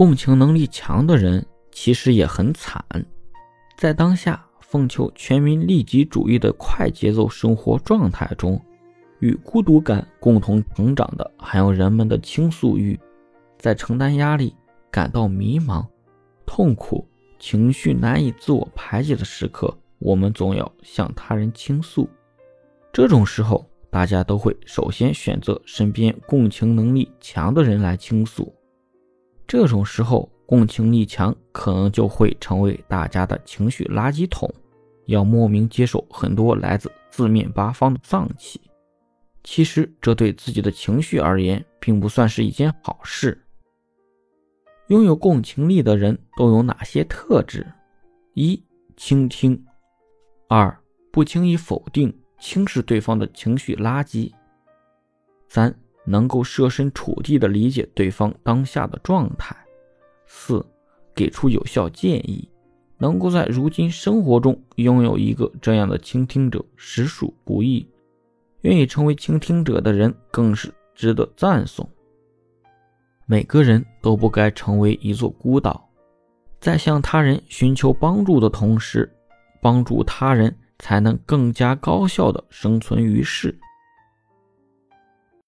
共情能力强的人其实也很惨，在当下奉求全民利己主义的快节奏生活状态中，与孤独感共同成长的还有人们的倾诉欲。在承担压力、感到迷茫、痛苦、情绪难以自我排解的时刻，我们总要向他人倾诉。这种时候，大家都会首先选择身边共情能力强的人来倾诉。这种时候，共情力强可能就会成为大家的情绪垃圾桶，要莫名接受很多来自四面八方的脏气。其实，这对自己的情绪而言，并不算是一件好事。拥有共情力的人都有哪些特质？一、倾听；二、不轻易否定、轻视对方的情绪垃圾；三、能够设身处地的理解对方当下的状态；四、给出有效建议。能够在如今生活中拥有一个这样的倾听者，实属不易。愿意成为倾听者的人，更是值得赞颂。每个人都不该成为一座孤岛，在向他人寻求帮助的同时，帮助他人才能更加高效的生存于世。